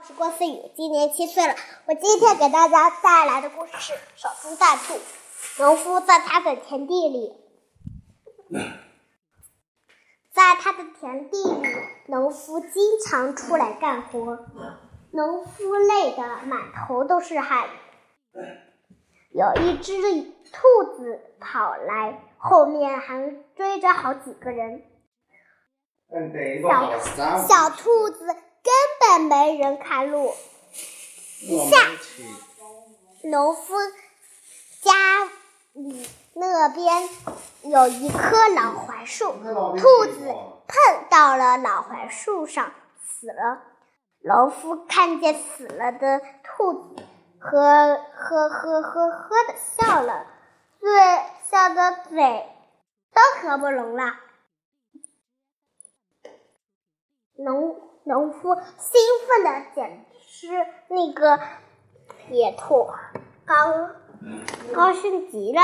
我是郭思雨，今年七岁了。我今天给大家带来的故事是《守株待兔》。农夫在他的田地里，在他的田地里，农夫经常出来干活。农夫累得满头都是汗。有一只兔子跑来，后面还追着好几个人。小小兔子。根本没人看路。下，农夫家里那边有一棵老槐树，兔子碰到了老槐树上死了。农夫看见死了的兔子，呵呵呵呵呵的笑了，嘴笑的嘴都合不拢了。农。农夫兴奋的捡吃那个野兔，高高兴极了。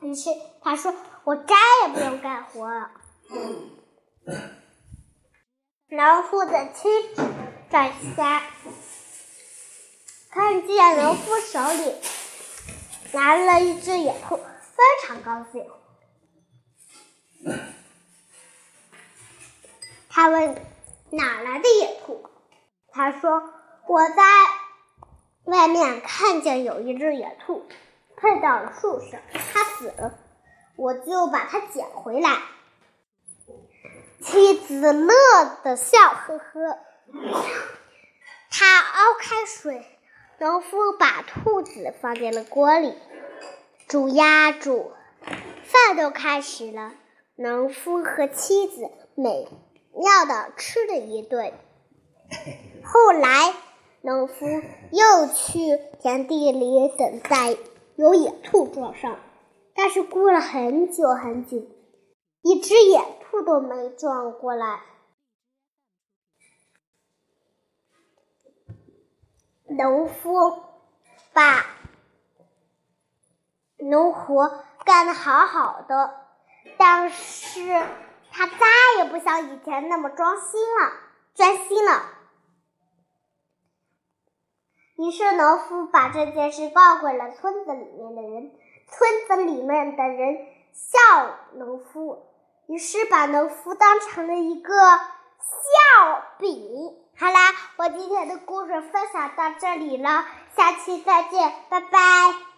于是他说：“我再也不用干活了。”农夫的妻子在家看见农夫手里拿了一只野兔，非常高兴。他问。哪来的野兔？他说：“我在外面看见有一只野兔，碰到了树上，它死了，我就把它捡回来。”妻子乐得笑呵呵。他熬开水，农夫把兔子放进了锅里，煮呀煮，饭都开始了。农夫和妻子美。妙的吃了一顿，后来农夫又去田地里等待有野兔撞上，但是过了很久很久，一只野兔都没撞过来。农夫把农活干得好好的，但是。他再也不像以前那么专心了，专心了。于是农夫把这件事告诉了村子里面的人，村子里面的人笑农夫，于是把农夫当成了一个笑柄。好啦，我今天的故事分享到这里了，下期再见，拜拜。